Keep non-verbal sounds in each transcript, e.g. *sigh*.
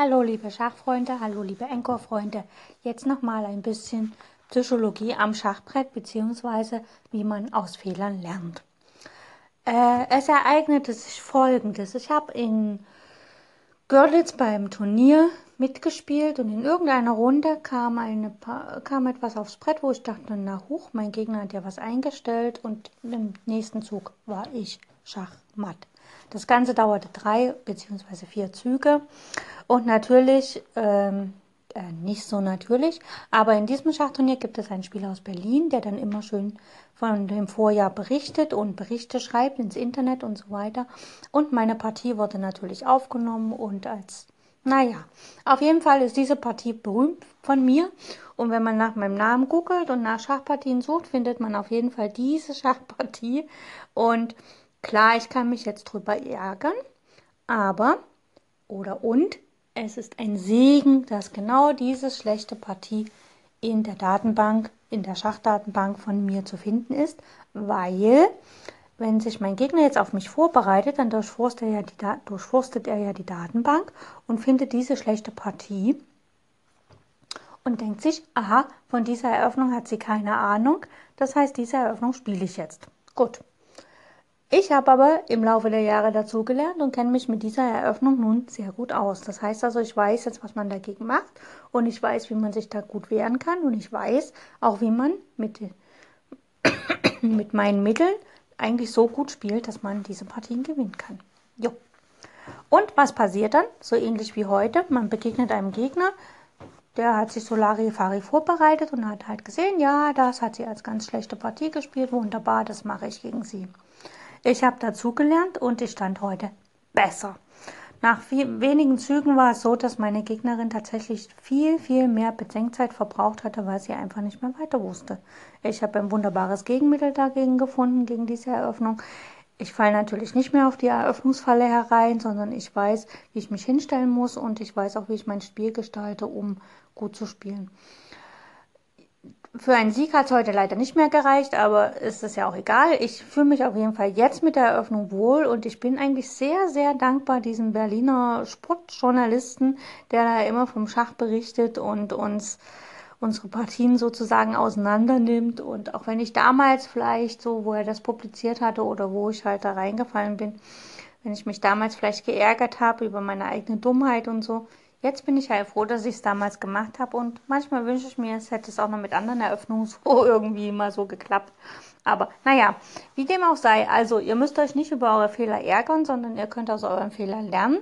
Hallo liebe Schachfreunde, hallo liebe Enkorfreunde. Jetzt nochmal ein bisschen Psychologie am Schachbrett beziehungsweise wie man aus Fehlern lernt. Äh, es ereignete sich Folgendes. Ich habe in Görlitz beim Turnier mitgespielt und in irgendeiner Runde kam, eine, kam etwas aufs Brett, wo ich dachte, na hoch, mein Gegner hat ja was eingestellt und im nächsten Zug war ich Schachmatt. Das Ganze dauerte drei beziehungsweise vier Züge und natürlich, ähm, äh, nicht so natürlich, aber in diesem Schachturnier gibt es einen Spieler aus Berlin, der dann immer schön von dem Vorjahr berichtet und Berichte schreibt ins Internet und so weiter. Und meine Partie wurde natürlich aufgenommen und als naja, auf jeden Fall ist diese Partie berühmt von mir. Und wenn man nach meinem Namen googelt und nach Schachpartien sucht, findet man auf jeden Fall diese Schachpartie. Und Klar, ich kann mich jetzt drüber ärgern, aber oder und es ist ein Segen, dass genau diese schlechte Partie in der Datenbank, in der Schachdatenbank von mir zu finden ist, weil wenn sich mein Gegner jetzt auf mich vorbereitet, dann durchforstet er ja die, durchforstet er ja die Datenbank und findet diese schlechte Partie und denkt sich, aha, von dieser Eröffnung hat sie keine Ahnung, das heißt, diese Eröffnung spiele ich jetzt. Gut. Ich habe aber im Laufe der Jahre dazugelernt und kenne mich mit dieser Eröffnung nun sehr gut aus. Das heißt also, ich weiß jetzt, was man dagegen macht und ich weiß, wie man sich da gut wehren kann und ich weiß auch, wie man mit, *coughs* mit meinen Mitteln eigentlich so gut spielt, dass man diese Partien gewinnen kann. Jo. Und was passiert dann? So ähnlich wie heute. Man begegnet einem Gegner, der hat sich so Larifari vorbereitet und hat halt gesehen, ja, das hat sie als ganz schlechte Partie gespielt. Wunderbar, das mache ich gegen sie. Ich habe dazugelernt und ich stand heute besser. Nach viel, wenigen Zügen war es so, dass meine Gegnerin tatsächlich viel, viel mehr Bedenkzeit verbraucht hatte, weil sie einfach nicht mehr weiter wusste. Ich habe ein wunderbares Gegenmittel dagegen gefunden, gegen diese Eröffnung. Ich falle natürlich nicht mehr auf die Eröffnungsfalle herein, sondern ich weiß, wie ich mich hinstellen muss und ich weiß auch, wie ich mein Spiel gestalte, um gut zu spielen. Für einen Sieg hat es heute leider nicht mehr gereicht, aber ist es ja auch egal. Ich fühle mich auf jeden Fall jetzt mit der Eröffnung wohl und ich bin eigentlich sehr, sehr dankbar diesem Berliner Sportjournalisten, der da immer vom Schach berichtet und uns unsere Partien sozusagen auseinander nimmt. Und auch wenn ich damals vielleicht so, wo er das publiziert hatte oder wo ich halt da reingefallen bin, wenn ich mich damals vielleicht geärgert habe über meine eigene Dummheit und so, Jetzt bin ich ja froh, dass ich es damals gemacht habe und manchmal wünsche ich mir, es hätte es auch noch mit anderen Eröffnungen *laughs* so irgendwie mal so geklappt. Aber naja, wie dem auch sei, also ihr müsst euch nicht über eure Fehler ärgern, sondern ihr könnt aus euren Fehlern lernen,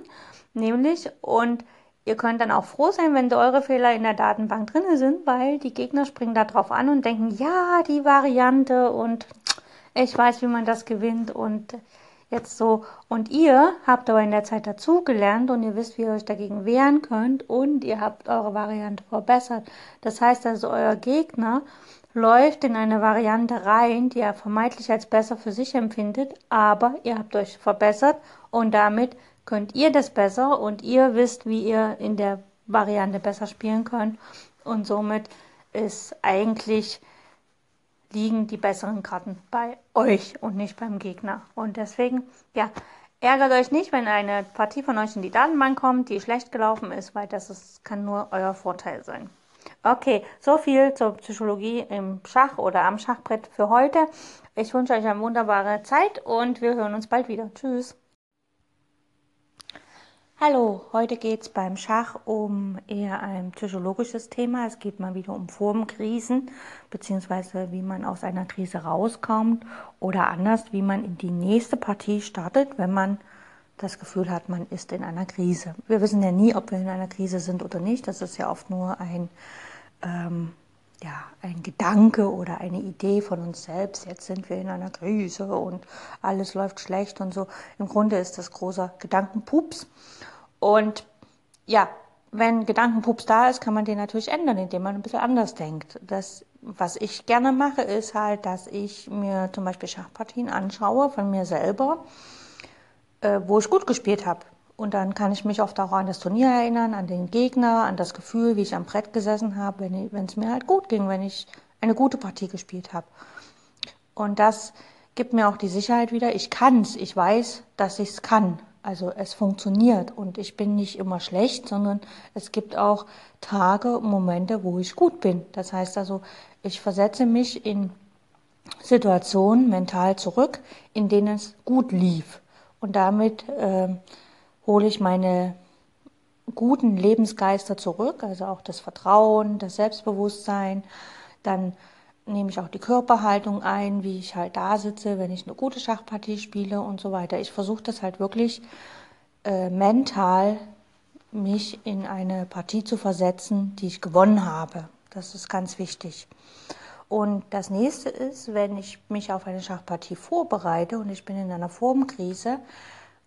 nämlich und ihr könnt dann auch froh sein, wenn eure Fehler in der Datenbank drin sind, weil die Gegner springen da drauf an und denken, ja, die Variante und ich weiß, wie man das gewinnt und jetzt so. Und ihr habt aber in der Zeit dazugelernt und ihr wisst, wie ihr euch dagegen wehren könnt und ihr habt eure Variante verbessert. Das heißt also, euer Gegner läuft in eine Variante rein, die er vermeintlich als besser für sich empfindet, aber ihr habt euch verbessert und damit könnt ihr das besser und ihr wisst, wie ihr in der Variante besser spielen könnt und somit ist eigentlich liegen die besseren Karten bei euch und nicht beim Gegner. Und deswegen, ja, ärgert euch nicht, wenn eine Partie von euch in die Datenbank kommt, die schlecht gelaufen ist, weil das ist, kann nur euer Vorteil sein. Okay, so viel zur Psychologie im Schach oder am Schachbrett für heute. Ich wünsche euch eine wunderbare Zeit und wir hören uns bald wieder. Tschüss. Hallo, heute geht es beim Schach um eher ein psychologisches Thema. Es geht mal wieder um Formkrisen, beziehungsweise wie man aus einer Krise rauskommt oder anders, wie man in die nächste Partie startet, wenn man das Gefühl hat, man ist in einer Krise. Wir wissen ja nie, ob wir in einer Krise sind oder nicht. Das ist ja oft nur ein, ähm, ja, ein Gedanke oder eine Idee von uns selbst. Jetzt sind wir in einer Krise und alles läuft schlecht und so. Im Grunde ist das großer Gedankenpups. Und ja, wenn Gedankenpups da ist, kann man den natürlich ändern, indem man ein bisschen anders denkt. Das, was ich gerne mache, ist halt, dass ich mir zum Beispiel Schachpartien anschaue von mir selber, äh, wo ich gut gespielt habe. Und dann kann ich mich oft auch an das Turnier erinnern, an den Gegner, an das Gefühl, wie ich am Brett gesessen habe, wenn es mir halt gut ging, wenn ich eine gute Partie gespielt habe. Und das gibt mir auch die Sicherheit wieder, ich kann's, ich weiß, dass ich's kann. Also es funktioniert und ich bin nicht immer schlecht, sondern es gibt auch Tage, Momente, wo ich gut bin. Das heißt also, ich versetze mich in Situationen mental zurück, in denen es gut lief. Und damit äh, hole ich meine guten Lebensgeister zurück, also auch das Vertrauen, das Selbstbewusstsein. Dann nehme ich auch die Körperhaltung ein, wie ich halt da sitze, wenn ich eine gute Schachpartie spiele und so weiter. Ich versuche das halt wirklich äh, mental mich in eine Partie zu versetzen, die ich gewonnen habe. Das ist ganz wichtig. Und das nächste ist, wenn ich mich auf eine Schachpartie vorbereite und ich bin in einer Formkrise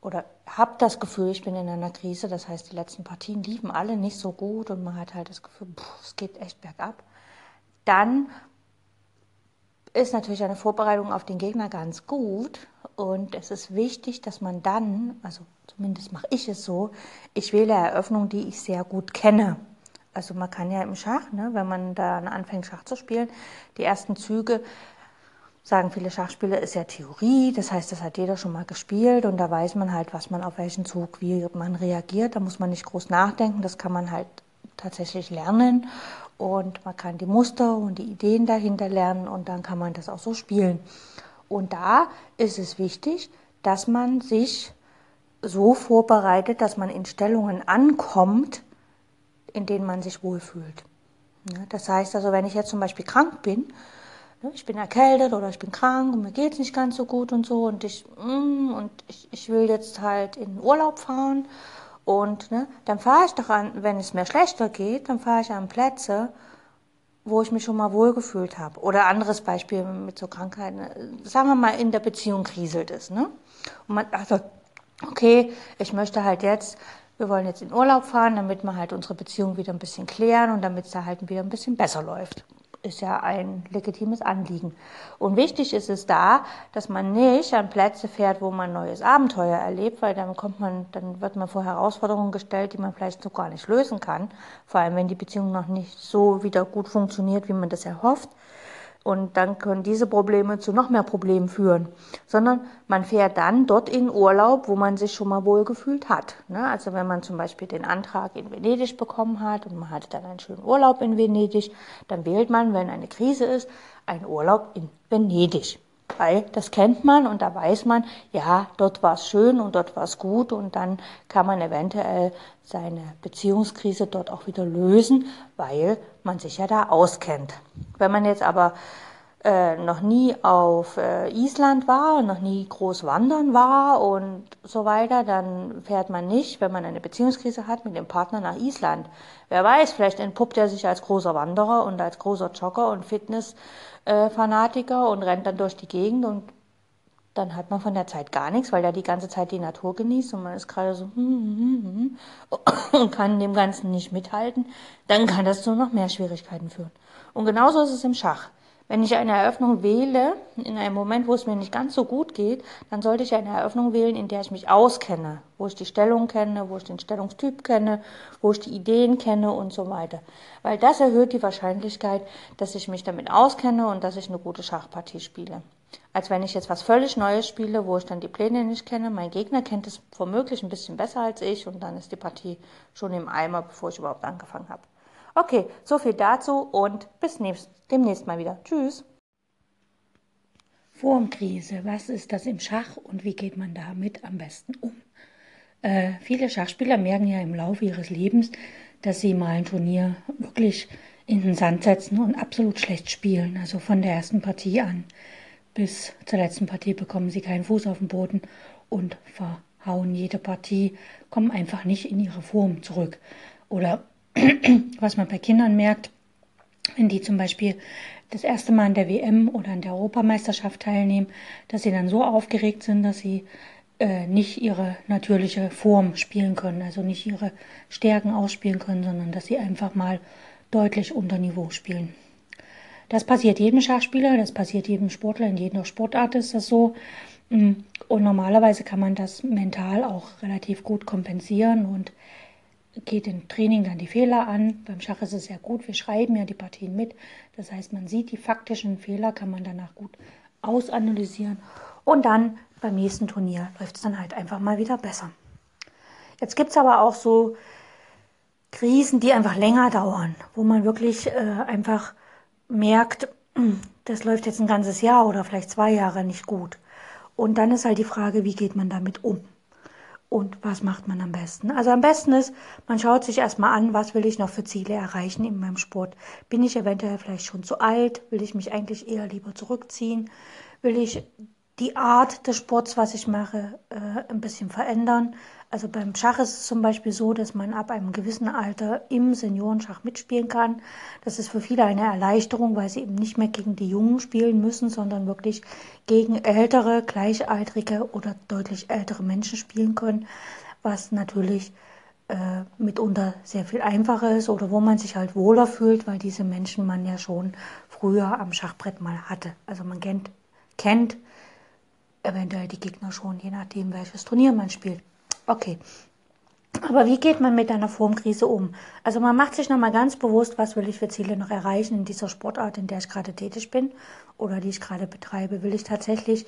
oder habe das Gefühl, ich bin in einer Krise, das heißt, die letzten Partien liefen alle nicht so gut und man hat halt das Gefühl, pff, es geht echt bergab, dann ist natürlich eine Vorbereitung auf den Gegner ganz gut. Und es ist wichtig, dass man dann, also zumindest mache ich es so, ich wähle Eröffnungen, die ich sehr gut kenne. Also man kann ja im Schach, ne, wenn man da anfängt Schach zu spielen, die ersten Züge, sagen viele Schachspieler, ist ja Theorie. Das heißt, das hat jeder schon mal gespielt und da weiß man halt, was man auf welchen Zug, wie man reagiert. Da muss man nicht groß nachdenken, das kann man halt tatsächlich lernen und man kann die Muster und die Ideen dahinter lernen und dann kann man das auch so spielen. Und da ist es wichtig, dass man sich so vorbereitet, dass man in Stellungen ankommt, in denen man sich wohlfühlt. Das heißt also, wenn ich jetzt zum Beispiel krank bin, ich bin erkältet oder ich bin krank und mir geht es nicht ganz so gut und so und ich, mm, und ich, ich will jetzt halt in Urlaub fahren und ne, dann fahre ich doch an, wenn es mir schlechter geht, dann fahre ich an Plätze, wo ich mich schon mal wohlgefühlt habe. Oder anderes Beispiel mit so Krankheiten. Sagen wir mal, in der Beziehung kriselt es. Ne? Und man also, okay, ich möchte halt jetzt, wir wollen jetzt in Urlaub fahren, damit wir halt unsere Beziehung wieder ein bisschen klären und damit es da halt wieder ein bisschen besser läuft ist ja ein legitimes Anliegen. Und wichtig ist es da, dass man nicht an Plätze fährt, wo man neues Abenteuer erlebt, weil dann kommt man, dann wird man vor Herausforderungen gestellt, die man vielleicht so gar nicht lösen kann. Vor allem, wenn die Beziehung noch nicht so wieder gut funktioniert, wie man das erhofft. Und dann können diese Probleme zu noch mehr Problemen führen. Sondern man fährt dann dort in Urlaub, wo man sich schon mal wohlgefühlt hat. Ne? Also wenn man zum Beispiel den Antrag in Venedig bekommen hat und man hatte dann einen schönen Urlaub in Venedig, dann wählt man, wenn eine Krise ist, einen Urlaub in Venedig. Weil das kennt man und da weiß man, ja, dort war es schön und dort war es gut und dann kann man eventuell seine Beziehungskrise dort auch wieder lösen, weil man sich ja da auskennt. Wenn man jetzt aber äh, noch nie auf äh, Island war und noch nie groß wandern war und so weiter, dann fährt man nicht, wenn man eine Beziehungskrise hat, mit dem Partner nach Island. Wer weiß, vielleicht entpuppt er sich als großer Wanderer und als großer Jogger und Fitnessfanatiker und rennt dann durch die Gegend und dann hat man von der Zeit gar nichts, weil er die ganze Zeit die Natur genießt und man ist gerade so hm, hm, hm, und kann dem Ganzen nicht mithalten, dann kann das zu noch mehr Schwierigkeiten führen. Und genauso ist es im Schach. Wenn ich eine Eröffnung wähle, in einem Moment, wo es mir nicht ganz so gut geht, dann sollte ich eine Eröffnung wählen, in der ich mich auskenne, wo ich die Stellung kenne, wo ich den Stellungstyp kenne, wo ich die Ideen kenne und so weiter. Weil das erhöht die Wahrscheinlichkeit, dass ich mich damit auskenne und dass ich eine gute Schachpartie spiele. Als wenn ich jetzt was völlig Neues spiele, wo ich dann die Pläne nicht kenne. Mein Gegner kennt es womöglich ein bisschen besser als ich und dann ist die Partie schon im Eimer, bevor ich überhaupt angefangen habe. Okay, so viel dazu und bis demnächst mal wieder. Tschüss. Formkrise, was ist das im Schach und wie geht man damit am besten um? Äh, viele Schachspieler merken ja im Laufe ihres Lebens, dass sie mal ein Turnier wirklich in den Sand setzen und absolut schlecht spielen. Also von der ersten Partie an bis zur letzten Partie bekommen sie keinen Fuß auf den Boden und verhauen jede Partie, kommen einfach nicht in ihre Form zurück. Oder was man bei Kindern merkt, wenn die zum Beispiel das erste Mal an der WM oder an der Europameisterschaft teilnehmen, dass sie dann so aufgeregt sind, dass sie äh, nicht ihre natürliche Form spielen können, also nicht ihre Stärken ausspielen können, sondern dass sie einfach mal deutlich unter Niveau spielen. Das passiert jedem Schachspieler, das passiert jedem Sportler, in jeder Sportart ist das so. Mm, und normalerweise kann man das mental auch relativ gut kompensieren und geht im Training dann die Fehler an. Beim Schach ist es sehr gut, wir schreiben ja die Partien mit. Das heißt, man sieht die faktischen Fehler, kann man danach gut ausanalysieren. Und dann beim nächsten Turnier läuft es dann halt einfach mal wieder besser. Jetzt gibt es aber auch so Krisen, die einfach länger dauern, wo man wirklich äh, einfach merkt, das läuft jetzt ein ganzes Jahr oder vielleicht zwei Jahre nicht gut. Und dann ist halt die Frage, wie geht man damit um? Und was macht man am besten? Also am besten ist, man schaut sich erstmal an, was will ich noch für Ziele erreichen in meinem Sport. Bin ich eventuell vielleicht schon zu alt? Will ich mich eigentlich eher lieber zurückziehen? Will ich die Art des Sports, was ich mache, äh, ein bisschen verändern? Also beim Schach ist es zum Beispiel so, dass man ab einem gewissen Alter im Seniorenschach mitspielen kann. Das ist für viele eine Erleichterung, weil sie eben nicht mehr gegen die Jungen spielen müssen, sondern wirklich gegen ältere, gleichaltrige oder deutlich ältere Menschen spielen können, was natürlich äh, mitunter sehr viel einfacher ist oder wo man sich halt wohler fühlt, weil diese Menschen man ja schon früher am Schachbrett mal hatte. Also man kennt, kennt eventuell die Gegner schon, je nachdem, welches Turnier man spielt. Okay. Aber wie geht man mit einer Formkrise um? Also man macht sich nochmal ganz bewusst, was will ich für Ziele noch erreichen in dieser Sportart, in der ich gerade tätig bin oder die ich gerade betreibe. Will ich tatsächlich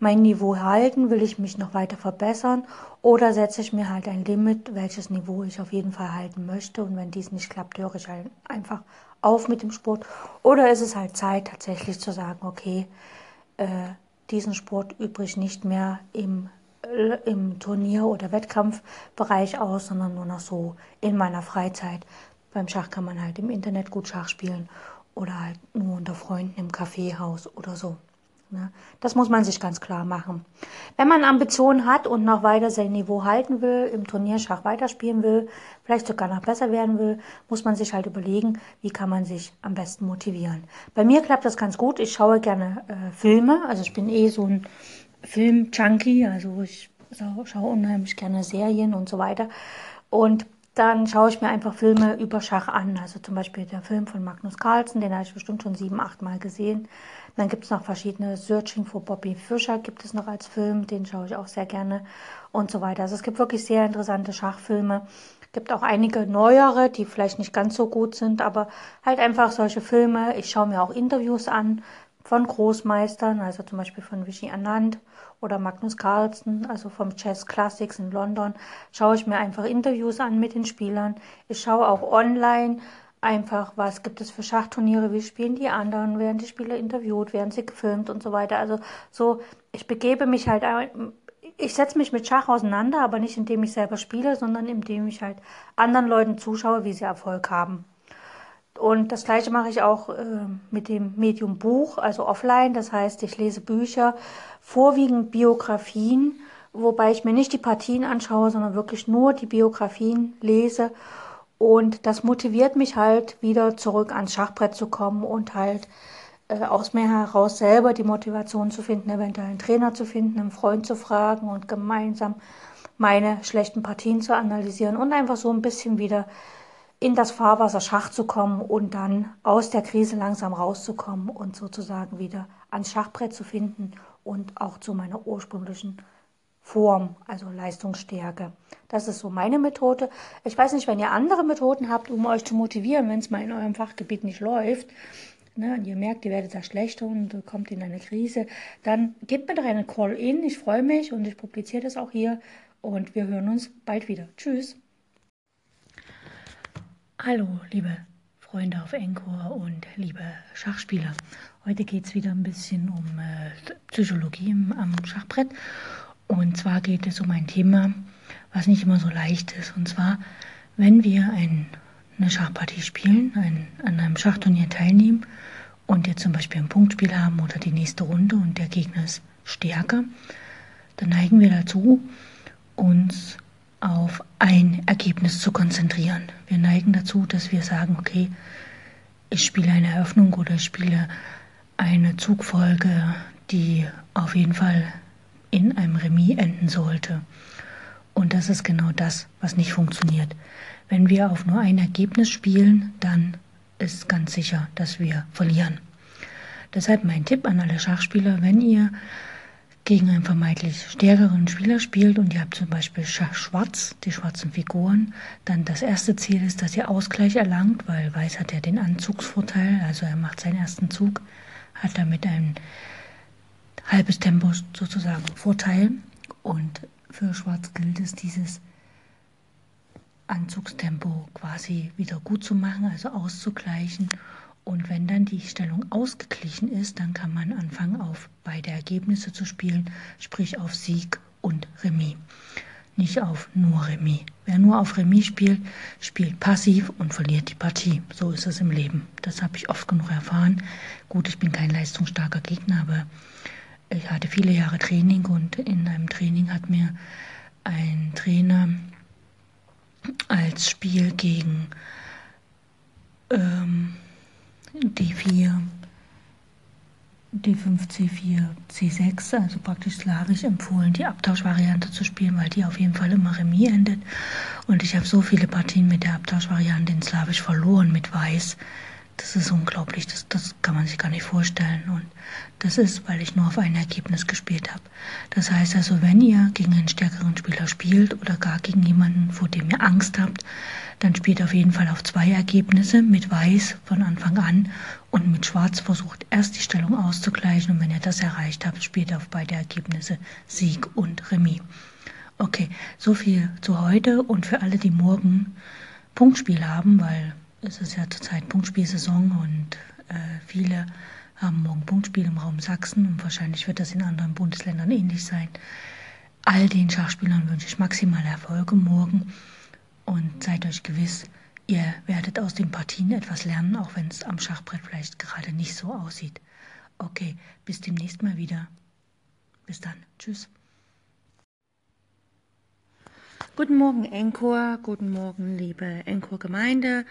mein Niveau halten? Will ich mich noch weiter verbessern? Oder setze ich mir halt ein Limit, welches Niveau ich auf jeden Fall halten möchte? Und wenn dies nicht klappt, höre ich halt einfach auf mit dem Sport. Oder ist es halt Zeit, tatsächlich zu sagen, okay, äh, diesen Sport übrig nicht mehr im im Turnier- oder Wettkampfbereich aus, sondern nur noch so in meiner Freizeit. Beim Schach kann man halt im Internet gut Schach spielen oder halt nur unter Freunden im Kaffeehaus oder so. Ne? Das muss man sich ganz klar machen. Wenn man Ambitionen hat und noch weiter sein Niveau halten will, im Turnierschach weiterspielen will, vielleicht sogar noch besser werden will, muss man sich halt überlegen, wie kann man sich am besten motivieren. Bei mir klappt das ganz gut. Ich schaue gerne äh, Filme, also ich bin eh so ein Film-Junkie, also ich schaue unheimlich gerne Serien und so weiter. Und dann schaue ich mir einfach Filme über Schach an. Also zum Beispiel der Film von Magnus Carlsen, den habe ich bestimmt schon sieben, acht Mal gesehen. Dann gibt es noch verschiedene Searching for Bobby Fischer gibt es noch als Film, den schaue ich auch sehr gerne und so weiter. Also es gibt wirklich sehr interessante Schachfilme. Es gibt auch einige neuere, die vielleicht nicht ganz so gut sind, aber halt einfach solche Filme. Ich schaue mir auch Interviews an von Großmeistern, also zum Beispiel von Vichy Anand oder Magnus Carlsen, also vom Chess Classics in London, schaue ich mir einfach Interviews an mit den Spielern. Ich schaue auch online einfach, was gibt es für Schachturniere, wie spielen die anderen, werden die Spieler interviewt, werden sie gefilmt und so weiter. Also so, ich begebe mich halt, ich setze mich mit Schach auseinander, aber nicht indem ich selber spiele, sondern indem ich halt anderen Leuten zuschaue, wie sie Erfolg haben. Und das gleiche mache ich auch äh, mit dem Medium Buch, also offline. Das heißt, ich lese Bücher, vorwiegend Biografien, wobei ich mir nicht die Partien anschaue, sondern wirklich nur die Biografien lese. Und das motiviert mich halt, wieder zurück ans Schachbrett zu kommen und halt äh, aus mir heraus selber die Motivation zu finden, eventuell einen Trainer zu finden, einen Freund zu fragen und gemeinsam meine schlechten Partien zu analysieren und einfach so ein bisschen wieder in das Fahrwasser Schach zu kommen und dann aus der Krise langsam rauszukommen und sozusagen wieder ans Schachbrett zu finden und auch zu meiner ursprünglichen Form, also Leistungsstärke. Das ist so meine Methode. Ich weiß nicht, wenn ihr andere Methoden habt, um euch zu motivieren, wenn es mal in eurem Fachgebiet nicht läuft, ne, und ihr merkt, ihr werdet da schlechter und kommt in eine Krise, dann gebt mir doch einen Call-in. Ich freue mich und ich publiziere das auch hier und wir hören uns bald wieder. Tschüss. Hallo, liebe Freunde auf Encore und liebe Schachspieler. Heute geht es wieder ein bisschen um äh, Psychologie am Schachbrett. Und zwar geht es um ein Thema, was nicht immer so leicht ist. Und zwar, wenn wir ein, eine Schachpartie spielen, ein, an einem Schachturnier teilnehmen und jetzt zum Beispiel ein Punktspiel haben oder die nächste Runde und der Gegner ist stärker, dann neigen wir dazu, uns auf ein Ergebnis zu konzentrieren. Wir neigen dazu, dass wir sagen, okay, ich spiele eine Eröffnung oder ich spiele eine Zugfolge, die auf jeden Fall in einem Remis enden sollte. Und das ist genau das, was nicht funktioniert. Wenn wir auf nur ein Ergebnis spielen, dann ist ganz sicher, dass wir verlieren. Deshalb mein Tipp an alle Schachspieler, wenn ihr gegen einen vermeintlich stärkeren Spieler spielt und ihr habt zum Beispiel Schwarz, die schwarzen Figuren, dann das erste Ziel ist, dass ihr Ausgleich erlangt, weil Weiß hat ja den Anzugsvorteil, also er macht seinen ersten Zug, hat damit ein halbes Tempo sozusagen Vorteil und für Schwarz gilt es, dieses Anzugstempo quasi wieder gut zu machen, also auszugleichen. Und wenn dann die Stellung ausgeglichen ist, dann kann man anfangen, auf beide Ergebnisse zu spielen, sprich auf Sieg und Remis. Nicht auf nur Remis. Wer nur auf Remis spielt, spielt passiv und verliert die Partie. So ist es im Leben. Das habe ich oft genug erfahren. Gut, ich bin kein leistungsstarker Gegner, aber ich hatte viele Jahre Training und in einem Training hat mir ein Trainer als Spiel gegen ähm, D4, D5, C4, C6, also praktisch slawisch empfohlen, die Abtauschvariante zu spielen, weil die auf jeden Fall immer Remis endet. Und ich habe so viele Partien mit der Abtauschvariante in Slawisch verloren mit Weiß. Das ist unglaublich, das, das kann man sich gar nicht vorstellen. Und das ist, weil ich nur auf ein Ergebnis gespielt habe. Das heißt also, wenn ihr gegen einen stärkeren Spieler spielt oder gar gegen jemanden, vor dem ihr Angst habt, dann spielt auf jeden Fall auf zwei Ergebnisse mit Weiß von Anfang an und mit Schwarz versucht erst die Stellung auszugleichen und wenn ihr das erreicht habt, spielt auf beide Ergebnisse Sieg und Remis. Okay, so viel zu heute und für alle, die morgen Punktspiel haben, weil es ist ja zurzeit Punktspielsaison und äh, viele haben morgen Punktspiel im Raum Sachsen und wahrscheinlich wird das in anderen Bundesländern ähnlich sein. All den Schachspielern wünsche ich maximale Erfolge morgen und seid euch gewiss, ihr werdet aus den Partien etwas lernen, auch wenn es am Schachbrett vielleicht gerade nicht so aussieht. Okay, bis demnächst mal wieder. Bis dann. Tschüss. Guten Morgen, Encore. Guten Morgen, liebe Encore-Gemeinde.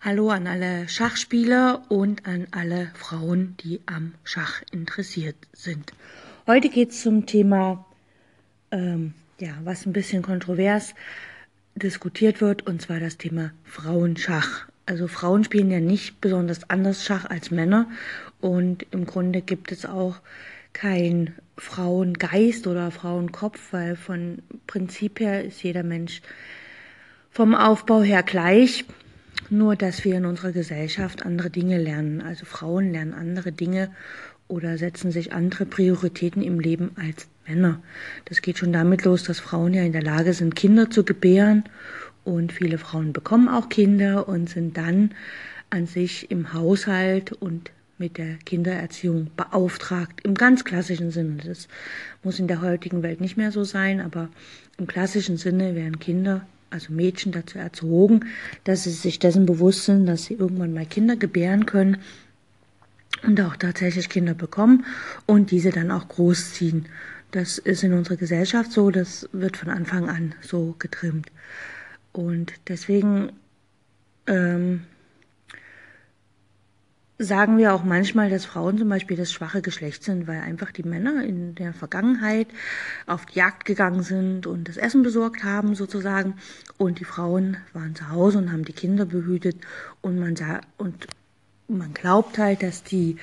Hallo an alle Schachspieler und an alle Frauen, die am Schach interessiert sind. Heute geht es zum Thema, ähm, ja, was ein bisschen kontrovers diskutiert wird, und zwar das Thema Frauenschach. Also Frauen spielen ja nicht besonders anders Schach als Männer und im Grunde gibt es auch kein Frauengeist oder Frauenkopf, weil von Prinzip her ist jeder Mensch vom Aufbau her gleich. Nur, dass wir in unserer Gesellschaft andere Dinge lernen. Also Frauen lernen andere Dinge oder setzen sich andere Prioritäten im Leben als Männer. Das geht schon damit los, dass Frauen ja in der Lage sind, Kinder zu gebären. Und viele Frauen bekommen auch Kinder und sind dann an sich im Haushalt und mit der Kindererziehung beauftragt. Im ganz klassischen Sinne. Das muss in der heutigen Welt nicht mehr so sein, aber im klassischen Sinne werden Kinder also Mädchen dazu erzogen, dass sie sich dessen bewusst sind, dass sie irgendwann mal Kinder gebären können und auch tatsächlich Kinder bekommen und diese dann auch großziehen. Das ist in unserer Gesellschaft so, das wird von Anfang an so getrimmt. Und deswegen ähm, sagen wir auch manchmal, dass Frauen zum Beispiel das schwache Geschlecht sind, weil einfach die Männer in der Vergangenheit auf die Jagd gegangen sind und das Essen besorgt haben sozusagen und die Frauen waren zu Hause und haben die Kinder behütet und man sah und man glaubt halt, dass die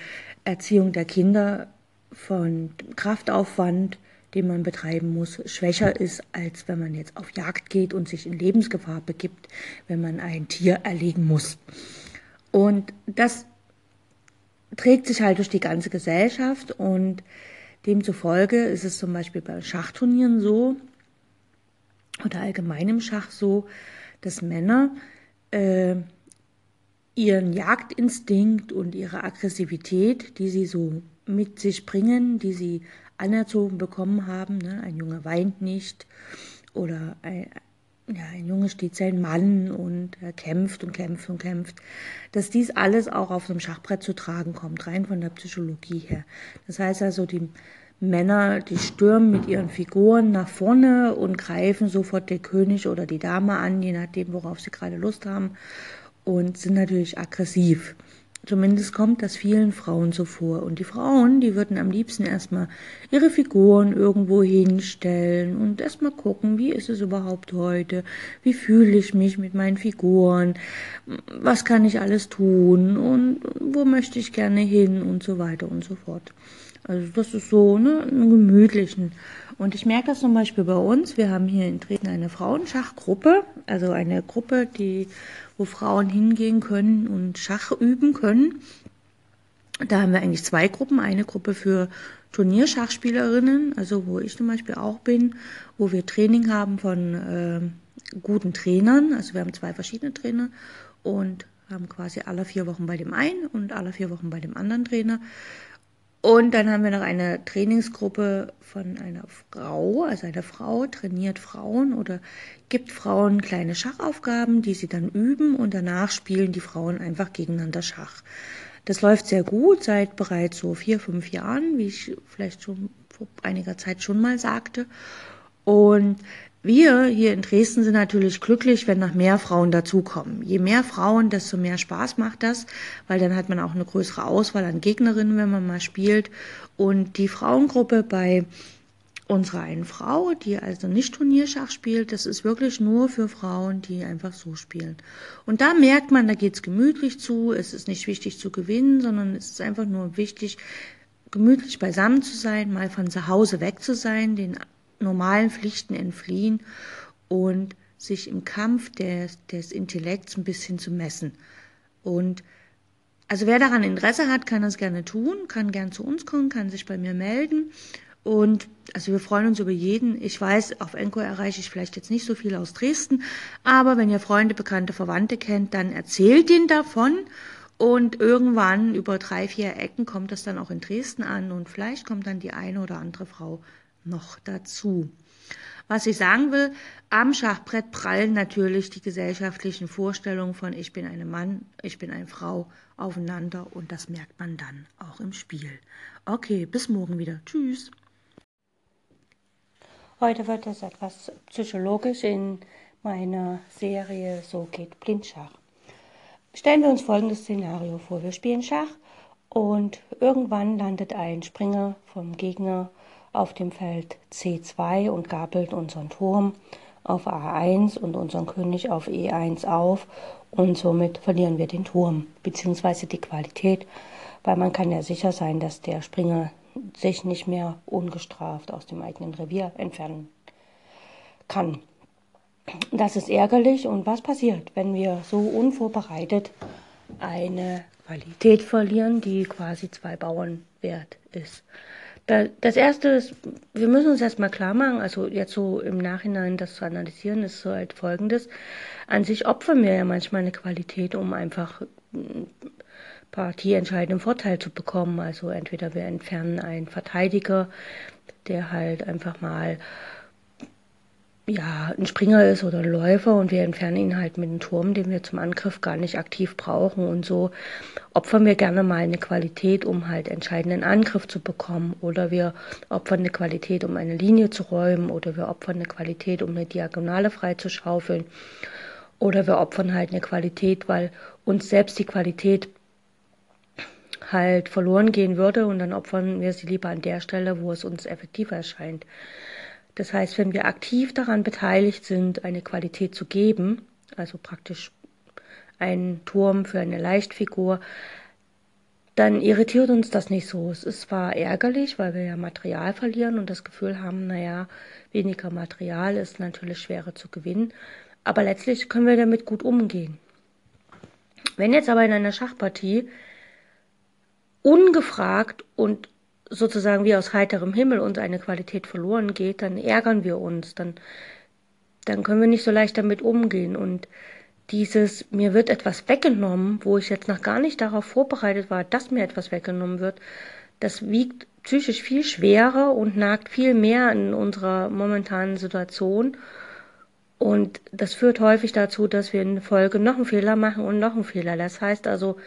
Erziehung der Kinder von Kraftaufwand, den man betreiben muss, schwächer ist, als wenn man jetzt auf Jagd geht und sich in Lebensgefahr begibt, wenn man ein Tier erlegen muss. Und das trägt sich halt durch die ganze Gesellschaft und demzufolge ist es zum Beispiel bei Schachturnieren so oder allgemein im Schach so, dass Männer äh, ihren Jagdinstinkt und ihre Aggressivität, die sie so mit sich bringen, die sie anerzogen bekommen haben, ne? ein Junge weint nicht oder ein, ja, ein Junge steht sein Mann und er kämpft und kämpft und kämpft, dass dies alles auch auf dem Schachbrett zu tragen kommt, rein von der Psychologie her. Das heißt also, die Männer, die stürmen mit ihren Figuren nach vorne und greifen sofort den König oder die Dame an, je nachdem, worauf sie gerade Lust haben, und sind natürlich aggressiv. Zumindest kommt das vielen Frauen so vor. Und die Frauen, die würden am liebsten erstmal ihre Figuren irgendwo hinstellen und erstmal gucken, wie ist es überhaupt heute? Wie fühle ich mich mit meinen Figuren? Was kann ich alles tun? Und wo möchte ich gerne hin? Und so weiter und so fort. Also das ist so ne, einen gemütlichen. Und ich merke das zum Beispiel bei uns. Wir haben hier in Dresden eine Frauenschachgruppe, also eine Gruppe, die wo Frauen hingehen können und Schach üben können. Da haben wir eigentlich zwei Gruppen. Eine Gruppe für Turnierschachspielerinnen, also wo ich zum Beispiel auch bin, wo wir Training haben von äh, guten Trainern. Also wir haben zwei verschiedene Trainer und haben quasi alle vier Wochen bei dem einen und alle vier Wochen bei dem anderen Trainer. Und dann haben wir noch eine Trainingsgruppe von einer Frau, also eine Frau trainiert Frauen oder gibt Frauen kleine Schachaufgaben, die sie dann üben und danach spielen die Frauen einfach gegeneinander Schach. Das läuft sehr gut seit bereits so vier, fünf Jahren, wie ich vielleicht schon vor einiger Zeit schon mal sagte. Und wir hier in Dresden sind natürlich glücklich, wenn noch mehr Frauen dazukommen. Je mehr Frauen, desto mehr Spaß macht das, weil dann hat man auch eine größere Auswahl an Gegnerinnen, wenn man mal spielt. Und die Frauengruppe bei unserer einen Frau, die also nicht Turnierschach spielt, das ist wirklich nur für Frauen, die einfach so spielen. Und da merkt man, da geht's gemütlich zu. Es ist nicht wichtig zu gewinnen, sondern es ist einfach nur wichtig, gemütlich beisammen zu sein, mal von zu Hause weg zu sein, den normalen Pflichten entfliehen und sich im Kampf des, des Intellekts ein bisschen zu messen. Und also wer daran Interesse hat, kann das gerne tun, kann gern zu uns kommen, kann sich bei mir melden. Und also wir freuen uns über jeden. Ich weiß, auf Enko erreiche ich vielleicht jetzt nicht so viel aus Dresden, aber wenn ihr Freunde, Bekannte, Verwandte kennt, dann erzählt ihnen davon. Und irgendwann über drei, vier Ecken kommt das dann auch in Dresden an und vielleicht kommt dann die eine oder andere Frau noch dazu. Was ich sagen will, am Schachbrett prallen natürlich die gesellschaftlichen Vorstellungen von ich bin eine Mann, ich bin eine Frau aufeinander und das merkt man dann auch im Spiel. Okay, bis morgen wieder. Tschüss. Heute wird es etwas psychologisch in meiner Serie So geht Blindschach. Stellen wir uns folgendes Szenario vor. Wir spielen Schach und irgendwann landet ein Springer vom Gegner auf dem Feld C2 und gabelt unseren Turm auf A1 und unseren König auf E1 auf und somit verlieren wir den Turm bzw. die Qualität, weil man kann ja sicher sein, dass der Springer sich nicht mehr ungestraft aus dem eigenen Revier entfernen kann. Das ist ärgerlich und was passiert, wenn wir so unvorbereitet eine Qualität verlieren, die quasi zwei Bauern wert ist? Das erste ist, wir müssen uns erstmal klar machen, also jetzt so im Nachhinein das zu analysieren, ist so halt folgendes. An sich opfern wir ja manchmal eine Qualität, um einfach partieentscheidenden Vorteil zu bekommen. Also entweder wir entfernen einen Verteidiger, der halt einfach mal ja, ein Springer ist oder ein Läufer und wir entfernen ihn halt mit einem Turm, den wir zum Angriff gar nicht aktiv brauchen. Und so opfern wir gerne mal eine Qualität, um halt entscheidenden Angriff zu bekommen. Oder wir opfern eine Qualität, um eine Linie zu räumen. Oder wir opfern eine Qualität, um eine Diagonale freizuschaufeln. Oder wir opfern halt eine Qualität, weil uns selbst die Qualität halt verloren gehen würde und dann opfern wir sie lieber an der Stelle, wo es uns effektiver erscheint. Das heißt, wenn wir aktiv daran beteiligt sind, eine Qualität zu geben, also praktisch einen Turm für eine Leichtfigur, dann irritiert uns das nicht so. Es ist zwar ärgerlich, weil wir ja Material verlieren und das Gefühl haben, naja, weniger Material ist natürlich schwerer zu gewinnen, aber letztlich können wir damit gut umgehen. Wenn jetzt aber in einer Schachpartie ungefragt und sozusagen wie aus heiterem Himmel uns eine Qualität verloren geht, dann ärgern wir uns, dann, dann können wir nicht so leicht damit umgehen. Und dieses, mir wird etwas weggenommen, wo ich jetzt noch gar nicht darauf vorbereitet war, dass mir etwas weggenommen wird, das wiegt psychisch viel schwerer und nagt viel mehr in unserer momentanen Situation. Und das führt häufig dazu, dass wir in Folge noch einen Fehler machen und noch einen Fehler. Das heißt also,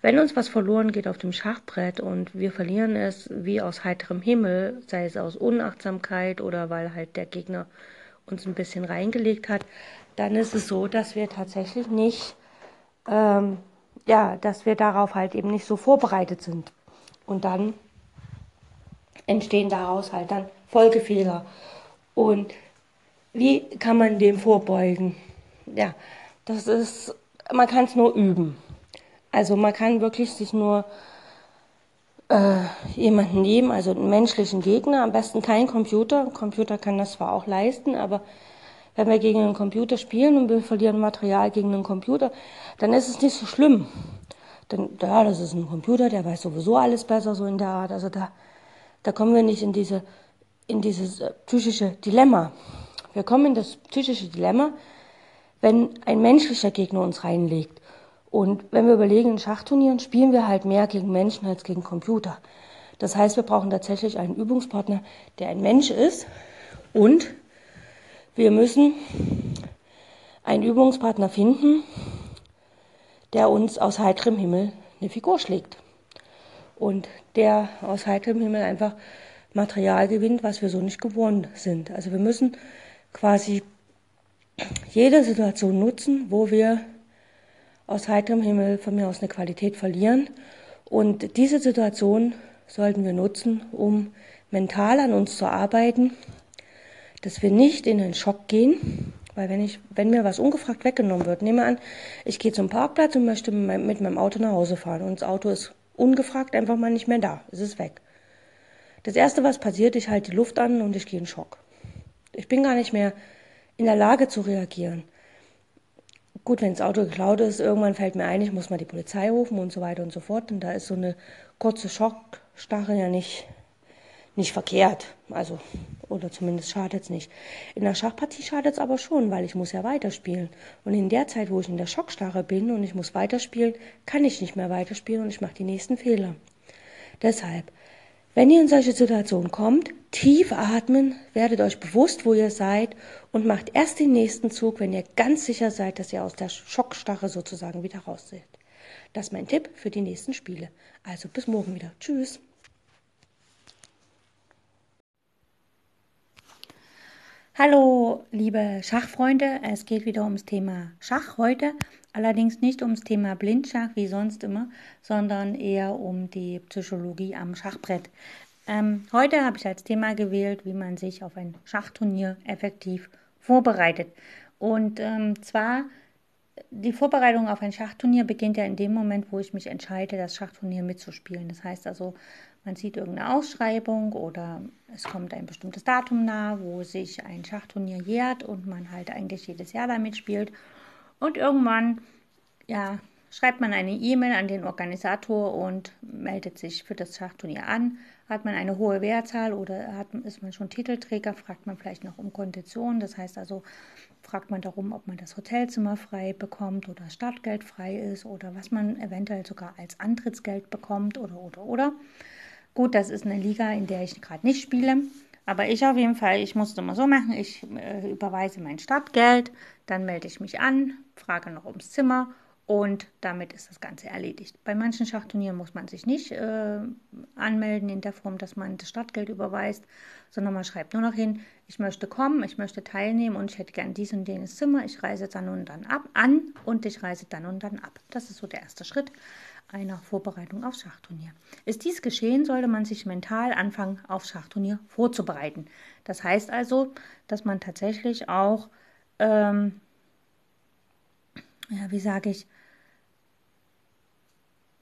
wenn uns was verloren geht auf dem Schachbrett und wir verlieren es wie aus heiterem Himmel, sei es aus Unachtsamkeit oder weil halt der Gegner uns ein bisschen reingelegt hat, dann ist es so, dass wir tatsächlich nicht, ähm, ja, dass wir darauf halt eben nicht so vorbereitet sind. Und dann entstehen daraus halt dann Folgefehler. Und wie kann man dem vorbeugen? Ja, das ist, man kann es nur üben. Also man kann wirklich sich nur äh, jemanden nehmen, also einen menschlichen Gegner, am besten kein Computer. Ein Computer kann das zwar auch leisten, aber wenn wir gegen einen Computer spielen und wir verlieren Material gegen einen Computer, dann ist es nicht so schlimm. Denn ja, das ist ein Computer, der weiß sowieso alles besser, so in der Art. Also da, da kommen wir nicht in diese, in dieses äh, psychische Dilemma. Wir kommen in das psychische Dilemma, wenn ein menschlicher Gegner uns reinlegt. Und wenn wir überlegen, in Schachturnieren spielen wir halt mehr gegen Menschen als gegen Computer. Das heißt, wir brauchen tatsächlich einen Übungspartner, der ein Mensch ist. Und wir müssen einen Übungspartner finden, der uns aus heiterem Himmel eine Figur schlägt. Und der aus heiterem Himmel einfach Material gewinnt, was wir so nicht gewohnt sind. Also wir müssen quasi jede Situation nutzen, wo wir aus heiterem Himmel von mir aus eine Qualität verlieren. Und diese Situation sollten wir nutzen, um mental an uns zu arbeiten, dass wir nicht in den Schock gehen, weil wenn ich, wenn mir was ungefragt weggenommen wird, nehme an, ich gehe zum Parkplatz und möchte mit meinem Auto nach Hause fahren und das Auto ist ungefragt einfach mal nicht mehr da, es ist weg. Das erste, was passiert, ich halte die Luft an und ich gehe in Schock. Ich bin gar nicht mehr in der Lage zu reagieren. Gut, wenn das Auto geklaut ist, irgendwann fällt mir ein, ich muss mal die Polizei rufen und so weiter und so fort. Und da ist so eine kurze Schockstarre ja nicht, nicht verkehrt. Also, oder zumindest schadet es nicht. In der Schachpartie schadet es aber schon, weil ich muss ja weiterspielen. Und in der Zeit, wo ich in der Schockstarre bin und ich muss weiterspielen, kann ich nicht mehr weiterspielen und ich mache die nächsten Fehler. Deshalb, wenn ihr in solche Situationen kommt, tief atmen, werdet euch bewusst, wo ihr seid und macht erst den nächsten Zug, wenn ihr ganz sicher seid, dass ihr aus der Schockstarre sozusagen wieder raus seid. Das ist mein Tipp für die nächsten Spiele. Also bis morgen wieder. Tschüss. Hallo, liebe Schachfreunde. Es geht wieder ums Thema Schach heute. Allerdings nicht ums Thema Blindschach wie sonst immer, sondern eher um die Psychologie am Schachbrett. Ähm, heute habe ich als Thema gewählt, wie man sich auf ein Schachturnier effektiv vorbereitet. Und ähm, zwar die Vorbereitung auf ein Schachturnier beginnt ja in dem Moment, wo ich mich entscheide, das Schachturnier mitzuspielen. Das heißt also, man sieht irgendeine Ausschreibung oder es kommt ein bestimmtes Datum nahe, wo sich ein Schachturnier jährt und man halt eigentlich jedes Jahr damit spielt. Und irgendwann, ja, schreibt man eine E-Mail an den Organisator und meldet sich für das Schachturnier an. Hat man eine hohe Wehrzahl oder hat, ist man schon Titelträger, fragt man vielleicht noch um Konditionen. Das heißt also, fragt man darum, ob man das Hotelzimmer frei bekommt oder Startgeld frei ist oder was man eventuell sogar als Antrittsgeld bekommt oder oder oder. Gut, das ist eine Liga, in der ich gerade nicht spiele. Aber ich auf jeden Fall, ich musste immer so machen, ich äh, überweise mein Startgeld, dann melde ich mich an, frage noch ums Zimmer und damit ist das Ganze erledigt. Bei manchen Schachturnieren muss man sich nicht äh, anmelden in der Form, dass man das Startgeld überweist, sondern man schreibt nur noch hin, ich möchte kommen, ich möchte teilnehmen und ich hätte gern dies und jenes Zimmer, ich reise dann und dann ab an und ich reise dann und dann ab. Das ist so der erste Schritt einer Vorbereitung aufs Schachturnier. Ist dies geschehen, sollte man sich mental anfangen, aufs Schachturnier vorzubereiten. Das heißt also, dass man tatsächlich auch, ähm, ja, wie sage ich,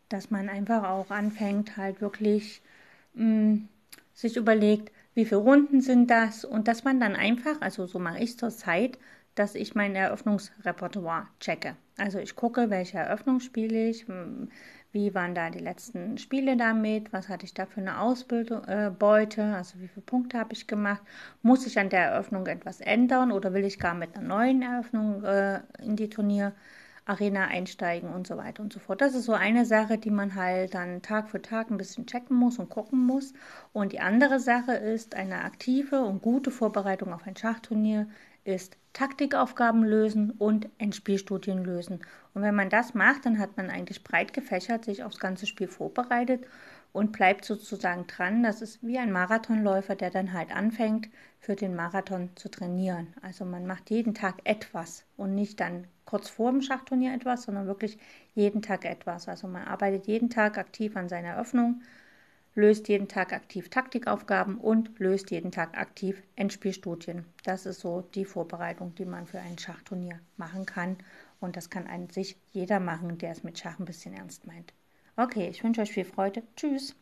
dass man einfach auch anfängt, halt wirklich mh, mm, sich überlegt, wie viele Runden sind das und dass man dann einfach, also so mache ich zur Zeit, dass ich mein Eröffnungsrepertoire checke. Also ich gucke, welche Eröffnung spiele ich, wie waren da die letzten Spiele damit, was hatte ich da für eine Ausbeute, äh, also wie viele Punkte habe ich gemacht, muss ich an der Eröffnung etwas ändern oder will ich gar mit einer neuen Eröffnung äh, in die Turnier Arena einsteigen und so weiter und so fort. Das ist so eine Sache, die man halt dann Tag für Tag ein bisschen checken muss und gucken muss. Und die andere Sache ist, eine aktive und gute Vorbereitung auf ein Schachturnier ist Taktikaufgaben lösen und Endspielstudien lösen. Und wenn man das macht, dann hat man eigentlich breit gefächert sich aufs ganze Spiel vorbereitet und bleibt sozusagen dran. Das ist wie ein Marathonläufer, der dann halt anfängt, für den Marathon zu trainieren. Also man macht jeden Tag etwas und nicht dann kurz vor dem Schachturnier etwas, sondern wirklich jeden Tag etwas. Also man arbeitet jeden Tag aktiv an seiner Eröffnung, löst jeden Tag aktiv Taktikaufgaben und löst jeden Tag aktiv Endspielstudien. Das ist so die Vorbereitung, die man für ein Schachturnier machen kann. Und das kann an sich jeder machen, der es mit Schach ein bisschen ernst meint. Okay, ich wünsche euch viel Freude. Tschüss.